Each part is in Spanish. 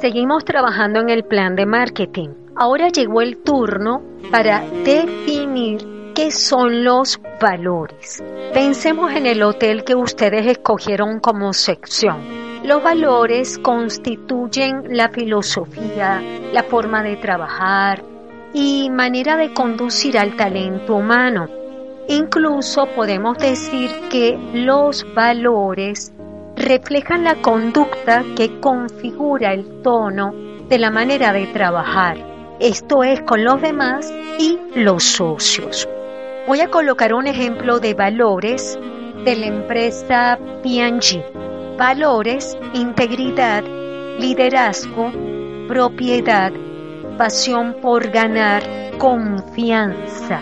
Seguimos trabajando en el plan de marketing. Ahora llegó el turno para definir qué son los valores. Pensemos en el hotel que ustedes escogieron como sección. Los valores constituyen la filosofía, la forma de trabajar y manera de conducir al talento humano. Incluso podemos decir que los valores reflejan la conducta que configura el tono de la manera de trabajar, esto es con los demás y los socios. Voy a colocar un ejemplo de valores de la empresa P&G. Valores, integridad, liderazgo, propiedad, pasión por ganar, confianza.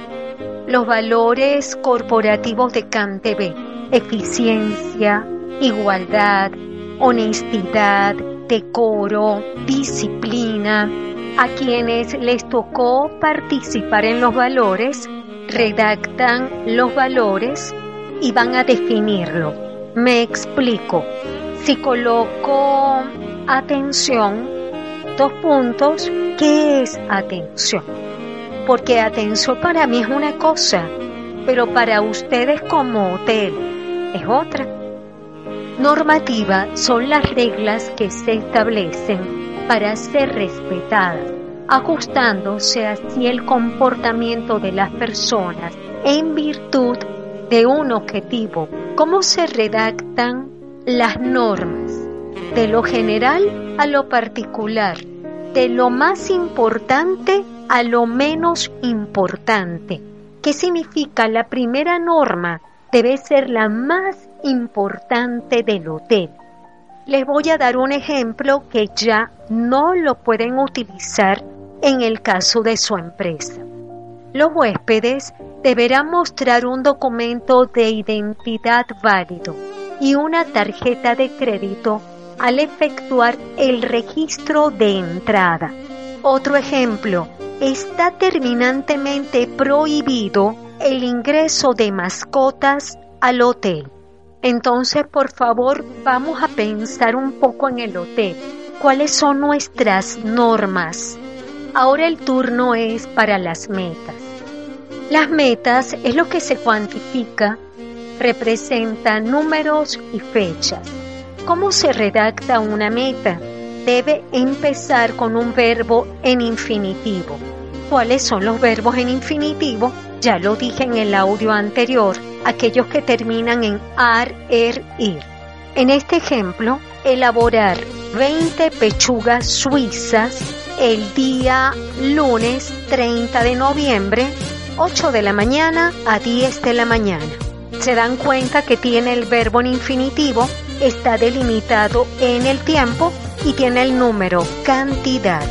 Los valores corporativos de CanTV, eficiencia, igualdad, honestidad, decoro, disciplina. A quienes les tocó participar en los valores, redactan los valores y van a definirlo. Me explico. Si coloco atención, dos puntos, ¿qué es atención? Porque atención para mí es una cosa, pero para ustedes como hotel es otra. Normativa son las reglas que se establecen para ser respetadas, ajustándose así el comportamiento de las personas en virtud de un objetivo. ¿Cómo se redactan las normas? De lo general a lo particular, de lo más importante a lo menos importante. ¿Qué significa la primera norma? Debe ser la más importante del hotel. Les voy a dar un ejemplo que ya no lo pueden utilizar en el caso de su empresa. Los huéspedes deberán mostrar un documento de identidad válido y una tarjeta de crédito al efectuar el registro de entrada. Otro ejemplo, está terminantemente prohibido el ingreso de mascotas al hotel. Entonces, por favor, vamos a pensar un poco en el hotel. ¿Cuáles son nuestras normas? Ahora el turno es para las metas. Las metas es lo que se cuantifica, representa números y fechas. ¿Cómo se redacta una meta? Debe empezar con un verbo en infinitivo. ¿Cuáles son los verbos en infinitivo? Ya lo dije en el audio anterior, aquellos que terminan en ar, er, ir. En este ejemplo, elaborar 20 pechugas suizas el día lunes 30 de noviembre, 8 de la mañana a 10 de la mañana. Se dan cuenta que tiene el verbo en infinitivo, está delimitado en el tiempo y tiene el número cantidad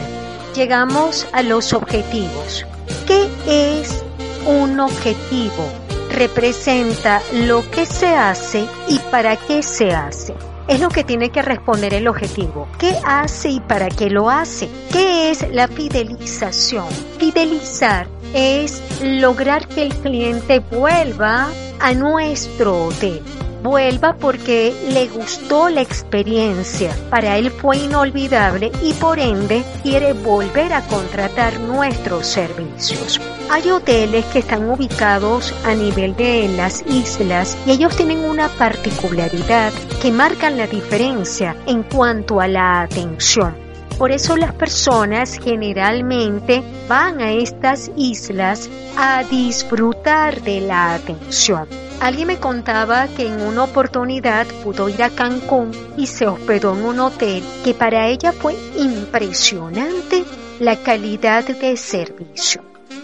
llegamos a los objetivos. ¿Qué es un objetivo? Representa lo que se hace y para qué se hace. Es lo que tiene que responder el objetivo. ¿Qué hace y para qué lo hace? ¿Qué es la fidelización? Fidelizar es lograr que el cliente vuelva a nuestro hotel vuelva porque le gustó la experiencia. Para él fue inolvidable y por ende quiere volver a contratar nuestros servicios. Hay hoteles que están ubicados a nivel de las islas y ellos tienen una particularidad que marcan la diferencia en cuanto a la atención. Por eso las personas generalmente van a estas islas a disfrutar de la atención. Alguien me contaba que en una oportunidad pudo ir a Cancún y se hospedó en un hotel que para ella fue impresionante la calidad de servicio.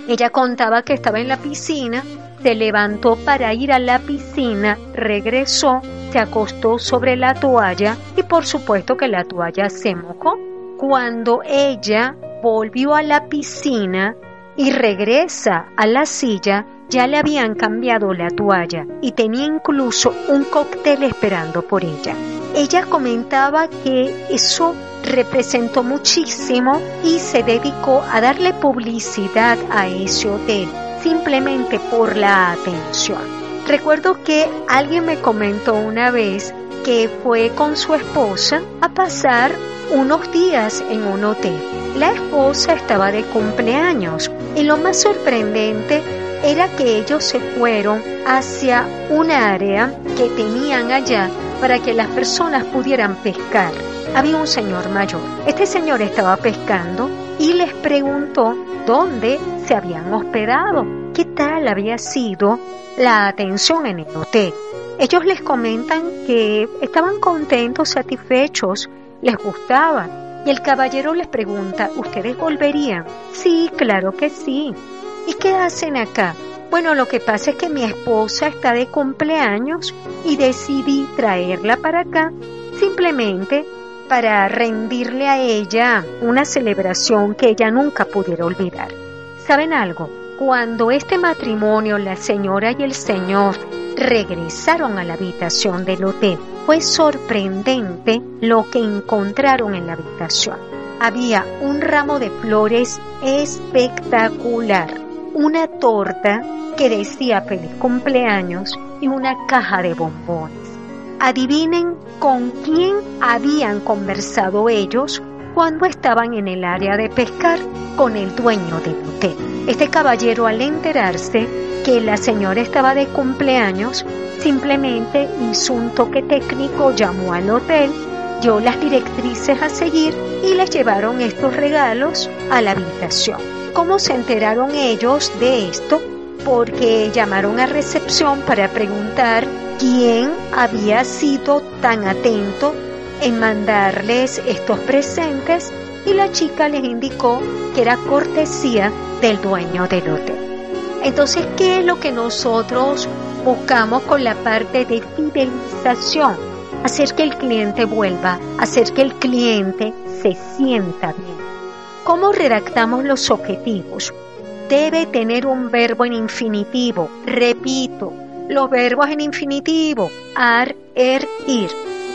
Ella contaba que estaba en la piscina, se levantó para ir a la piscina, regresó, se acostó sobre la toalla y por supuesto que la toalla se mojó. Cuando ella volvió a la piscina y regresa a la silla, ya le habían cambiado la toalla y tenía incluso un cóctel esperando por ella. Ella comentaba que eso representó muchísimo y se dedicó a darle publicidad a ese hotel simplemente por la atención. Recuerdo que alguien me comentó una vez que fue con su esposa a pasar unos días en un hotel. La esposa estaba de cumpleaños y lo más sorprendente era que ellos se fueron hacia un área que tenían allá para que las personas pudieran pescar. Había un señor mayor. Este señor estaba pescando y les preguntó dónde se habían hospedado, qué tal había sido la atención en el hotel. Ellos les comentan que estaban contentos, satisfechos, les gustaba. Y el caballero les pregunta, ¿ustedes volverían? Sí, claro que sí. ¿Y qué hacen acá? Bueno, lo que pasa es que mi esposa está de cumpleaños y decidí traerla para acá simplemente para rendirle a ella una celebración que ella nunca pudiera olvidar. ¿Saben algo? Cuando este matrimonio, la señora y el señor, regresaron a la habitación del hotel, fue sorprendente lo que encontraron en la habitación. Había un ramo de flores espectacular, una torta que decía feliz cumpleaños y una caja de bombones. Adivinen con quién habían conversado ellos cuando estaban en el área de pescar con el dueño del hotel. Este caballero al enterarse que la señora estaba de cumpleaños, simplemente hizo un toque técnico, llamó al hotel, dio las directrices a seguir y les llevaron estos regalos a la habitación. ¿Cómo se enteraron ellos de esto? Porque llamaron a recepción para preguntar quién había sido tan atento en mandarles estos presentes y la chica les indicó que era cortesía del dueño del hotel. Entonces, ¿qué es lo que nosotros buscamos con la parte de fidelización? Hacer que el cliente vuelva, hacer que el cliente se sienta bien. ¿Cómo redactamos los objetivos? Debe tener un verbo en infinitivo. Repito, los verbos en infinitivo, ar, er, ir.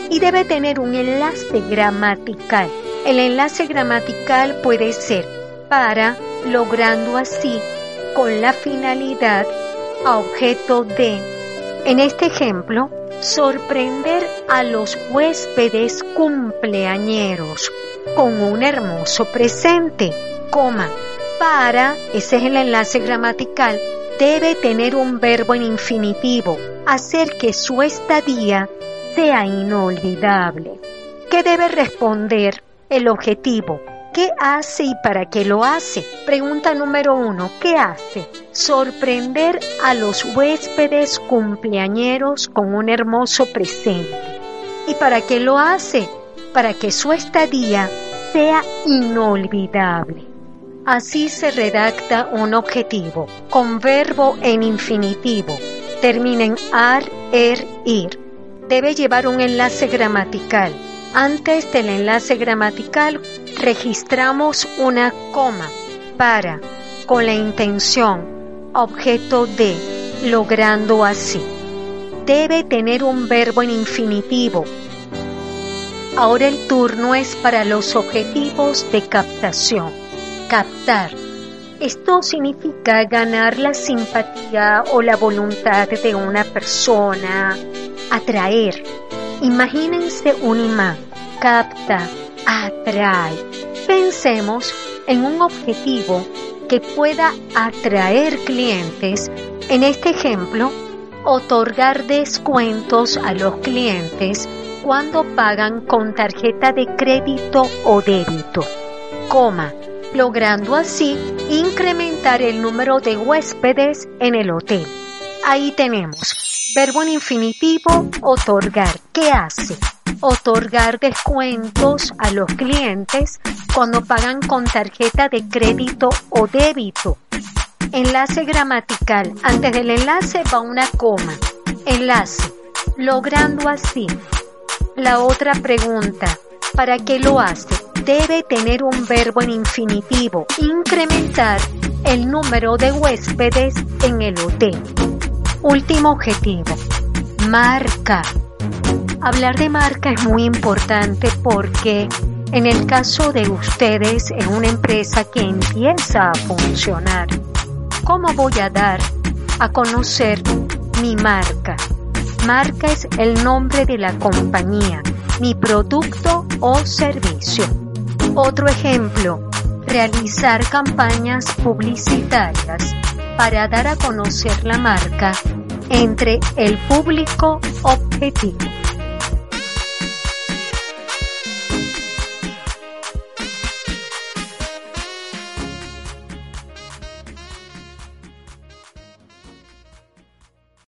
Y debe tener un enlace gramatical. El enlace gramatical puede ser para, logrando así, con la finalidad, a objeto de. En este ejemplo, sorprender a los huéspedes cumpleañeros con un hermoso presente, coma, para, ese es el enlace gramatical, debe tener un verbo en infinitivo, hacer que su estadía sea inolvidable. ¿Qué debe responder el objetivo? ¿Qué hace y para qué lo hace? Pregunta número uno, ¿qué hace? Sorprender a los huéspedes cumpleañeros con un hermoso presente. ¿Y para qué lo hace? Para que su estadía sea inolvidable. Así se redacta un objetivo con verbo en infinitivo. Termina en ar, er, ir. Debe llevar un enlace gramatical. Antes del enlace gramatical registramos una coma para, con la intención, objeto de, logrando así. Debe tener un verbo en infinitivo. Ahora el turno es para los objetivos de captación captar. Esto significa ganar la simpatía o la voluntad de una persona, atraer. Imagínense un imán, capta, atrae. Pensemos en un objetivo que pueda atraer clientes. En este ejemplo, otorgar descuentos a los clientes cuando pagan con tarjeta de crédito o débito. Coma, logrando así incrementar el número de huéspedes en el hotel. Ahí tenemos, verbo en infinitivo, otorgar. ¿Qué hace? Otorgar descuentos a los clientes cuando pagan con tarjeta de crédito o débito. Enlace gramatical. Antes del enlace va una coma. Enlace. Logrando así. La otra pregunta. ¿Para qué lo hace? debe tener un verbo en infinitivo, incrementar el número de huéspedes en el hotel. Último objetivo, marca. Hablar de marca es muy importante porque en el caso de ustedes en una empresa que empieza a funcionar, ¿cómo voy a dar a conocer mi marca? Marca es el nombre de la compañía mi producto o servicio. Otro ejemplo, realizar campañas publicitarias para dar a conocer la marca entre el público objetivo.